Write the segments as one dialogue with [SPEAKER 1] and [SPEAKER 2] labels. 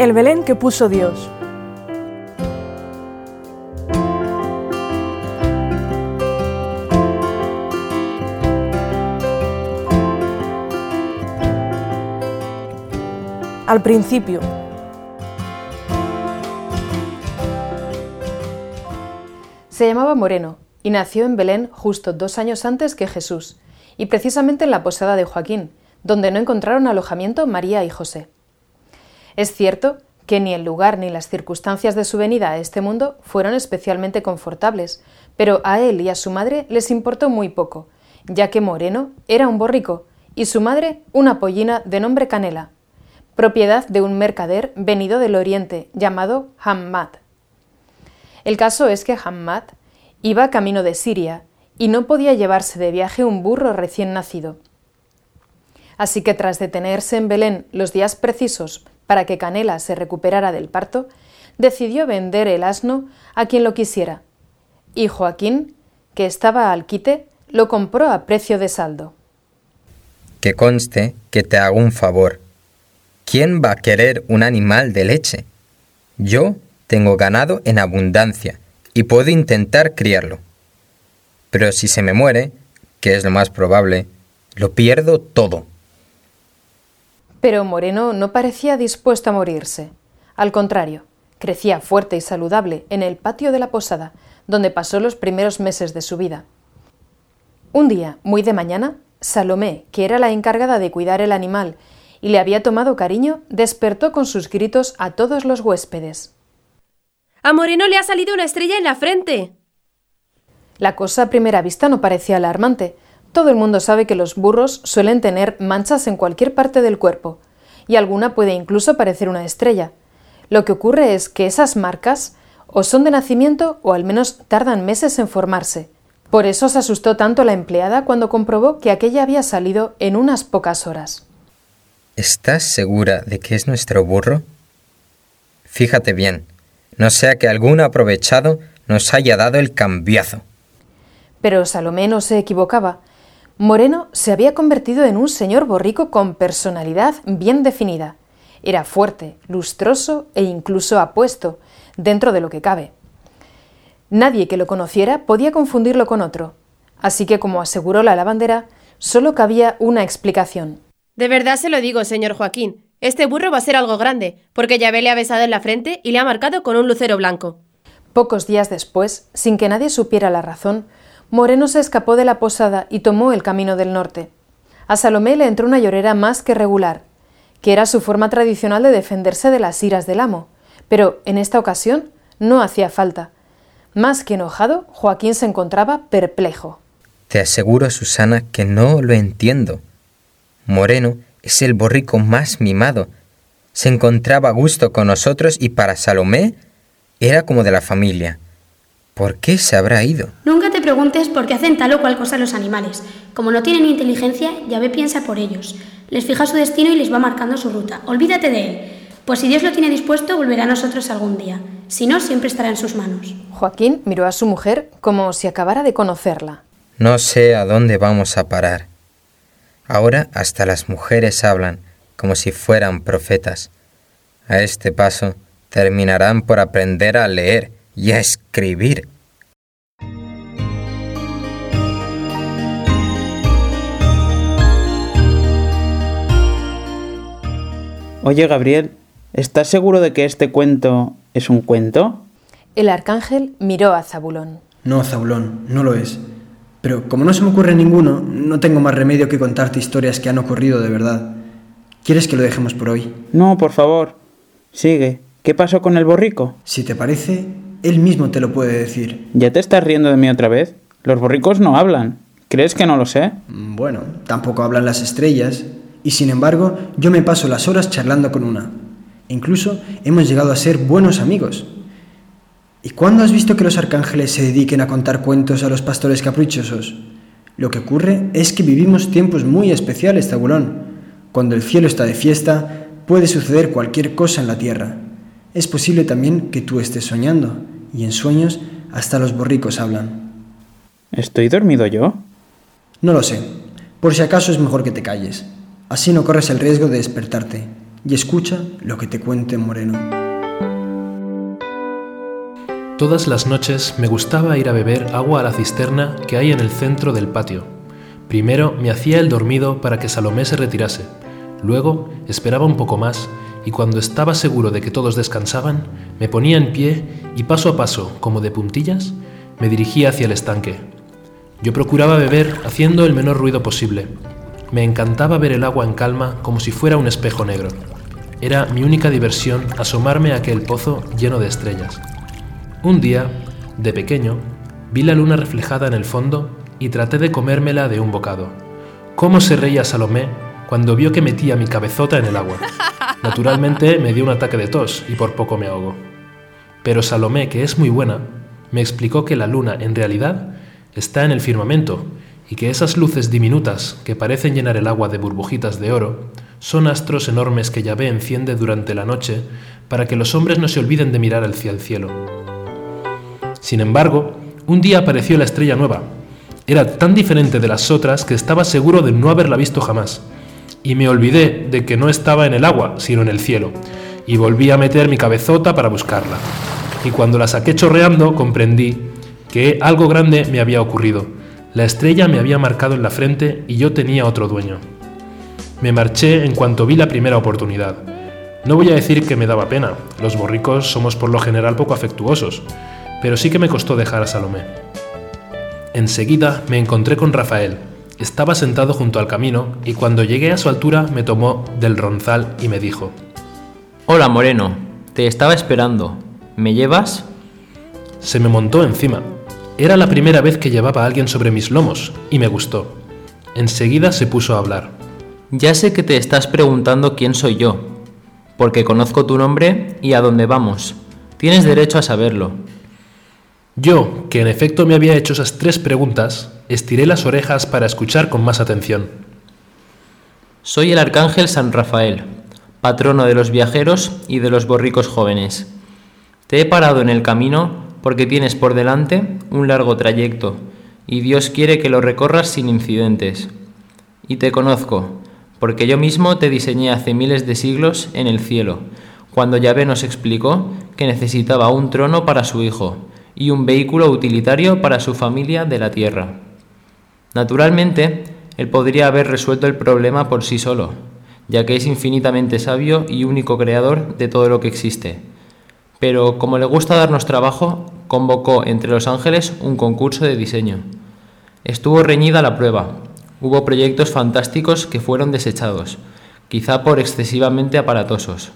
[SPEAKER 1] El Belén que puso Dios. Al principio.
[SPEAKER 2] Se llamaba Moreno y nació en Belén justo dos años antes que Jesús, y precisamente en la posada de Joaquín, donde no encontraron alojamiento María y José. Es cierto que ni el lugar ni las circunstancias de su venida a este mundo fueron especialmente confortables, pero a él y a su madre les importó muy poco, ya que Moreno era un borrico y su madre una pollina de nombre Canela, propiedad de un mercader venido del oriente llamado Hammad. El caso es que Hammad iba camino de Siria y no podía llevarse de viaje un burro recién nacido. Así que tras detenerse en Belén los días precisos para que Canela se recuperara del parto, decidió vender el asno a quien lo quisiera. Y Joaquín, que estaba al quite, lo compró a precio de saldo.
[SPEAKER 3] Que conste que te hago un favor. ¿Quién va a querer un animal de leche? Yo tengo ganado en abundancia y puedo intentar criarlo. Pero si se me muere, que es lo más probable, lo pierdo todo.
[SPEAKER 2] Pero Moreno no parecía dispuesto a morirse. Al contrario, crecía fuerte y saludable en el patio de la posada, donde pasó los primeros meses de su vida. Un día, muy de mañana, Salomé, que era la encargada de cuidar el animal y le había tomado cariño, despertó con sus gritos a todos los huéspedes.
[SPEAKER 4] A Moreno le ha salido una estrella en la frente.
[SPEAKER 2] La cosa a primera vista no parecía alarmante, todo el mundo sabe que los burros suelen tener manchas en cualquier parte del cuerpo, y alguna puede incluso parecer una estrella. Lo que ocurre es que esas marcas o son de nacimiento o al menos tardan meses en formarse. Por eso se asustó tanto la empleada cuando comprobó que aquella había salido en unas pocas horas.
[SPEAKER 3] ¿Estás segura de que es nuestro burro? Fíjate bien, no sea que algún aprovechado nos haya dado el cambiazo.
[SPEAKER 2] Pero Salomé no se equivocaba. Moreno se había convertido en un señor borrico con personalidad bien definida. Era fuerte, lustroso e incluso apuesto, dentro de lo que cabe. Nadie que lo conociera podía confundirlo con otro, así que como aseguró la lavandera, solo cabía una explicación.
[SPEAKER 4] De verdad se lo digo, señor Joaquín. Este burro va a ser algo grande, porque Yahvé le ha besado en la frente y le ha marcado con un lucero blanco.
[SPEAKER 2] Pocos días después, sin que nadie supiera la razón, Moreno se escapó de la posada y tomó el camino del norte. A Salomé le entró una llorera más que regular, que era su forma tradicional de defenderse de las iras del amo, pero en esta ocasión no hacía falta. Más que enojado, Joaquín se encontraba perplejo.
[SPEAKER 3] Te aseguro, Susana, que no lo entiendo. Moreno es el borrico más mimado. Se encontraba a gusto con nosotros y para Salomé era como de la familia. ¿Por qué se habrá ido?
[SPEAKER 5] Nunca te preguntes por qué hacen tal o cual cosa los animales. Como no tienen inteligencia, Yahvé piensa por ellos. Les fija su destino y les va marcando su ruta. Olvídate de él. Pues si Dios lo tiene dispuesto, volverá a nosotros algún día. Si no, siempre estará en sus manos.
[SPEAKER 2] Joaquín miró a su mujer como si acabara de conocerla.
[SPEAKER 3] No sé a dónde vamos a parar. Ahora hasta las mujeres hablan como si fueran profetas. A este paso terminarán por aprender a leer y a escribir.
[SPEAKER 6] Oye, Gabriel, ¿estás seguro de que este cuento es un cuento?
[SPEAKER 2] El arcángel miró a Zabulón.
[SPEAKER 7] No, Zabulón, no lo es. Pero como no se me ocurre ninguno, no tengo más remedio que contarte historias que han ocurrido de verdad. ¿Quieres que lo dejemos por hoy?
[SPEAKER 6] No, por favor. Sigue. ¿Qué pasó con el borrico?
[SPEAKER 7] Si te parece, él mismo te lo puede decir.
[SPEAKER 6] ¿Ya te estás riendo de mí otra vez? Los borricos no hablan. ¿Crees que no lo sé?
[SPEAKER 7] Bueno, tampoco hablan las estrellas. Y sin embargo, yo me paso las horas charlando con una. Incluso hemos llegado a ser buenos amigos. ¿Y cuándo has visto que los arcángeles se dediquen a contar cuentos a los pastores caprichosos? Lo que ocurre es que vivimos tiempos muy especiales, Tabulón. Cuando el cielo está de fiesta, puede suceder cualquier cosa en la tierra. Es posible también que tú estés soñando, y en sueños hasta los borricos hablan.
[SPEAKER 6] ¿Estoy dormido yo?
[SPEAKER 7] No lo sé. Por si acaso es mejor que te calles. Así no corres el riesgo de despertarte. y escucha lo que te cuente Moreno.
[SPEAKER 8] Todas las noches me gustaba ir a beber agua a la cisterna que hay en el centro del patio. Primero me hacía el dormido para que Salomé se retirase. Luego esperaba un poco más y cuando estaba seguro de que todos descansaban, me ponía en pie y paso a paso, como de puntillas, me dirigía hacia el estanque. Yo procuraba beber haciendo el menor ruido posible. Me encantaba ver el agua en calma como si fuera un espejo negro. Era mi única diversión asomarme a aquel pozo lleno de estrellas. Un día, de pequeño, vi la luna reflejada en el fondo y traté de comérmela de un bocado. ¿Cómo se reía Salomé cuando vio que metía mi cabezota en el agua? Naturalmente me dio un ataque de tos y por poco me ahogo. Pero Salomé, que es muy buena, me explicó que la luna en realidad está en el firmamento y que esas luces diminutas que parecen llenar el agua de burbujitas de oro son astros enormes que Yahvé enciende durante la noche para que los hombres no se olviden de mirar hacia el cielo. Sin embargo, un día apareció la estrella nueva. Era tan diferente de las otras que estaba seguro de no haberla visto jamás y me olvidé de que no estaba en el agua, sino en el cielo, y volví a meter mi cabezota para buscarla. Y cuando la saqué chorreando, comprendí que algo grande me había ocurrido. La estrella me había marcado en la frente y yo tenía otro dueño. Me marché en cuanto vi la primera oportunidad. No voy a decir que me daba pena, los borricos somos por lo general poco afectuosos, pero sí que me costó dejar a Salomé. Enseguida me encontré con Rafael, estaba sentado junto al camino y cuando llegué a su altura me tomó del ronzal y me dijo,
[SPEAKER 9] Hola Moreno, te estaba esperando. ¿Me llevas?
[SPEAKER 8] Se me montó encima. Era la primera vez que llevaba a alguien sobre mis lomos y me gustó. Enseguida se puso a hablar.
[SPEAKER 9] Ya sé que te estás preguntando quién soy yo, porque conozco tu nombre y a dónde vamos. Tienes derecho a saberlo.
[SPEAKER 8] Yo, que en efecto me había hecho esas tres preguntas, estiré las orejas para escuchar con más atención.
[SPEAKER 9] Soy el arcángel San Rafael, patrono de los viajeros y de los borricos jóvenes. Te he parado en el camino porque tienes por delante un largo trayecto y Dios quiere que lo recorras sin incidentes. Y te conozco, porque yo mismo te diseñé hace miles de siglos en el cielo, cuando Yahvé nos explicó que necesitaba un trono para su hijo y un vehículo utilitario para su familia de la tierra. Naturalmente, él podría haber resuelto el problema por sí solo, ya que es infinitamente sabio y único creador de todo lo que existe. Pero como le gusta darnos trabajo, convocó entre los ángeles un concurso de diseño. Estuvo reñida la prueba. Hubo proyectos fantásticos que fueron desechados, quizá por excesivamente aparatosos.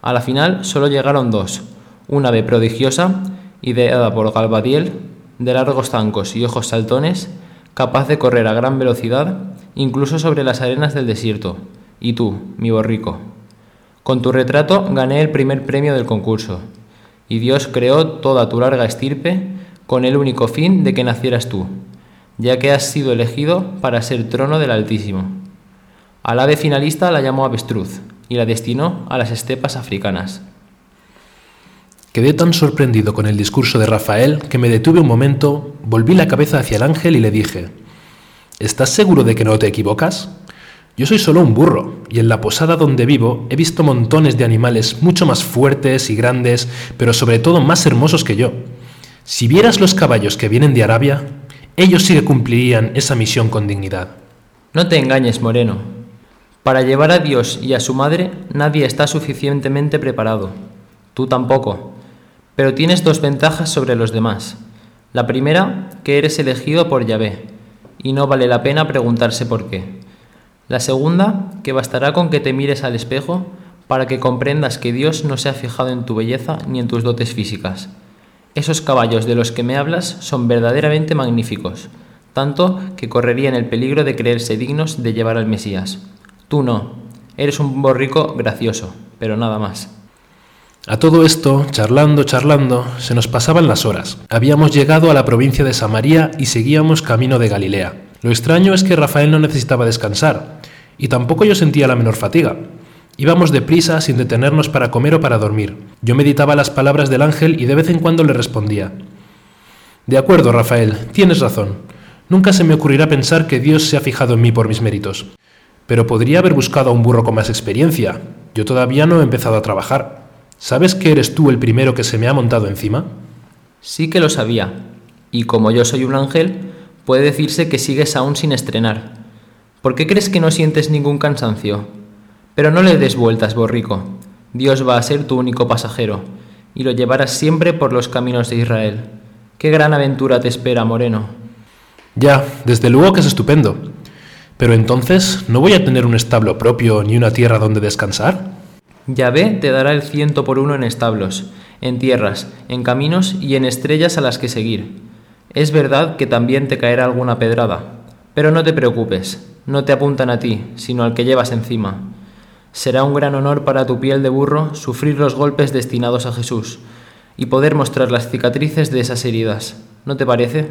[SPEAKER 9] A la final solo llegaron dos, una ave prodigiosa, ideada por Galvadiel, de largos zancos y ojos saltones, capaz de correr a gran velocidad, incluso sobre las arenas del desierto. Y tú, mi borrico. Con tu retrato gané el primer premio del concurso, y Dios creó toda tu larga estirpe con el único fin de que nacieras tú, ya que has sido elegido para ser trono del Altísimo. Al ave finalista la llamó avestruz y la destinó a las estepas africanas.
[SPEAKER 8] Quedé tan sorprendido con el discurso de Rafael que me detuve un momento, volví la cabeza hacia el ángel y le dije, ¿Estás seguro de que no te equivocas? Yo soy solo un burro, y en la posada donde vivo he visto montones de animales mucho más fuertes y grandes, pero sobre todo más hermosos que yo. Si vieras los caballos que vienen de Arabia, ellos sí que cumplirían esa misión con dignidad.
[SPEAKER 9] No te engañes, Moreno. Para llevar a Dios y a su madre nadie está suficientemente preparado. Tú tampoco pero tienes dos ventajas sobre los demás. La primera, que eres elegido por Yahvé, y no vale la pena preguntarse por qué. La segunda, que bastará con que te mires al espejo para que comprendas que Dios no se ha fijado en tu belleza ni en tus dotes físicas. Esos caballos de los que me hablas son verdaderamente magníficos, tanto que correrían el peligro de creerse dignos de llevar al Mesías. Tú no, eres un borrico gracioso, pero nada más.
[SPEAKER 8] A todo esto, charlando, charlando, se nos pasaban las horas. Habíamos llegado a la provincia de Samaria y seguíamos camino de Galilea. Lo extraño es que Rafael no necesitaba descansar, y tampoco yo sentía la menor fatiga. Íbamos deprisa sin detenernos para comer o para dormir. Yo meditaba las palabras del ángel y de vez en cuando le respondía. De acuerdo, Rafael, tienes razón. Nunca se me ocurrirá pensar que Dios se ha fijado en mí por mis méritos. Pero podría haber buscado a un burro con más experiencia. Yo todavía no he empezado a trabajar. ¿Sabes que eres tú el primero que se me ha montado encima?
[SPEAKER 9] Sí que lo sabía, y como yo soy un ángel, puede decirse que sigues aún sin estrenar. ¿Por qué crees que no sientes ningún cansancio? Pero no le des vueltas, borrico. Dios va a ser tu único pasajero, y lo llevarás siempre por los caminos de Israel. Qué gran aventura te espera, Moreno.
[SPEAKER 8] Ya, desde luego que es estupendo. Pero entonces, ¿no voy a tener un establo propio ni una tierra donde descansar?
[SPEAKER 9] Yahvé te dará el ciento por uno en establos, en tierras, en caminos y en estrellas a las que seguir. Es verdad que también te caerá alguna pedrada, pero no te preocupes, no te apuntan a ti, sino al que llevas encima. Será un gran honor para tu piel de burro sufrir los golpes destinados a Jesús y poder mostrar las cicatrices de esas heridas. ¿No te parece?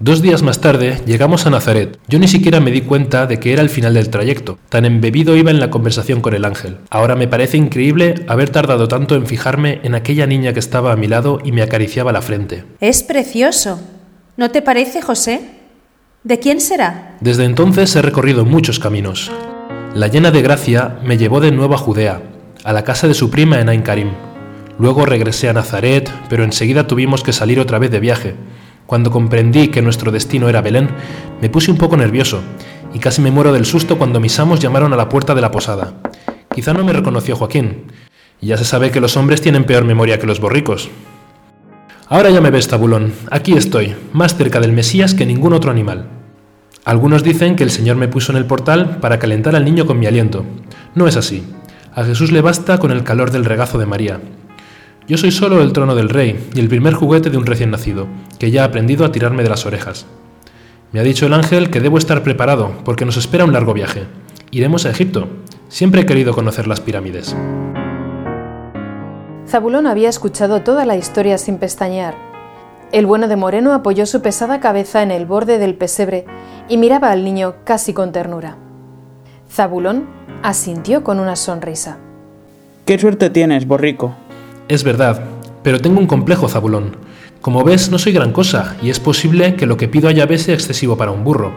[SPEAKER 8] Dos días más tarde llegamos a Nazaret. Yo ni siquiera me di cuenta de que era el final del trayecto. Tan embebido iba en la conversación con el ángel. Ahora me parece increíble haber tardado tanto en fijarme en aquella niña que estaba a mi lado y me acariciaba la frente.
[SPEAKER 10] Es precioso. ¿No te parece, José? ¿De quién será?
[SPEAKER 8] Desde entonces he recorrido muchos caminos. La llena de gracia me llevó de nuevo a Judea, a la casa de su prima en Ain Karim. Luego regresé a Nazaret, pero enseguida tuvimos que salir otra vez de viaje. Cuando comprendí que nuestro destino era Belén, me puse un poco nervioso y casi me muero del susto cuando mis amos llamaron a la puerta de la posada. Quizá no me reconoció Joaquín. Y ya se sabe que los hombres tienen peor memoria que los borricos. Ahora ya me ves, Tabulón. Aquí estoy, más cerca del Mesías que ningún otro animal. Algunos dicen que el Señor me puso en el portal para calentar al niño con mi aliento. No es así. A Jesús le basta con el calor del regazo de María. Yo soy solo el trono del rey y el primer juguete de un recién nacido, que ya ha aprendido a tirarme de las orejas. Me ha dicho el ángel que debo estar preparado, porque nos espera un largo viaje. Iremos a Egipto. Siempre he querido conocer las pirámides.
[SPEAKER 2] Zabulón había escuchado toda la historia sin pestañear. El bueno de Moreno apoyó su pesada cabeza en el borde del pesebre y miraba al niño casi con ternura. Zabulón asintió con una sonrisa.
[SPEAKER 6] ¿Qué suerte tienes, borrico?
[SPEAKER 8] Es verdad, pero tengo un complejo, Zabulón. Como ves, no soy gran cosa, y es posible que lo que pido a Yahvé sea excesivo para un burro.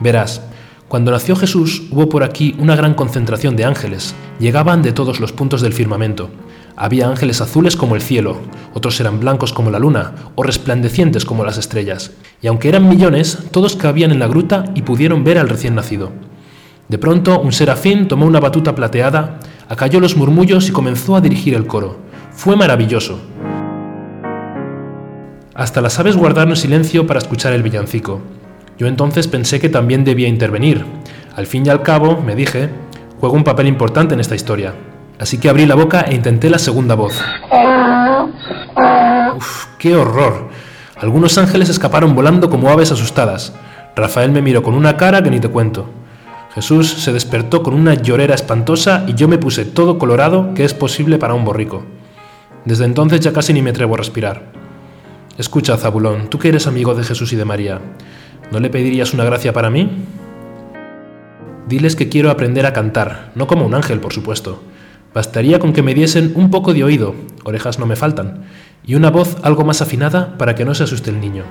[SPEAKER 8] Verás, cuando nació Jesús hubo por aquí una gran concentración de ángeles. Llegaban de todos los puntos del firmamento. Había ángeles azules como el cielo, otros eran blancos como la luna, o resplandecientes como las estrellas. Y aunque eran millones, todos cabían en la gruta y pudieron ver al recién nacido. De pronto, un serafín tomó una batuta plateada, acalló los murmullos y comenzó a dirigir el coro. Fue maravilloso. Hasta las aves guardaron silencio para escuchar el villancico. Yo entonces pensé que también debía intervenir. Al fin y al cabo, me dije, juego un papel importante en esta historia. Así que abrí la boca e intenté la segunda voz. ¡Uf, qué horror! Algunos ángeles escaparon volando como aves asustadas. Rafael me miró con una cara que ni te cuento. Jesús se despertó con una llorera espantosa y yo me puse todo colorado que es posible para un borrico. Desde entonces ya casi ni me atrevo a respirar. Escucha, Zabulón, tú que eres amigo de Jesús y de María, ¿no le pedirías una gracia para mí? Diles que quiero aprender a cantar, no como un ángel, por supuesto. Bastaría con que me diesen un poco de oído, orejas no me faltan, y una voz algo más afinada para que no se asuste el niño.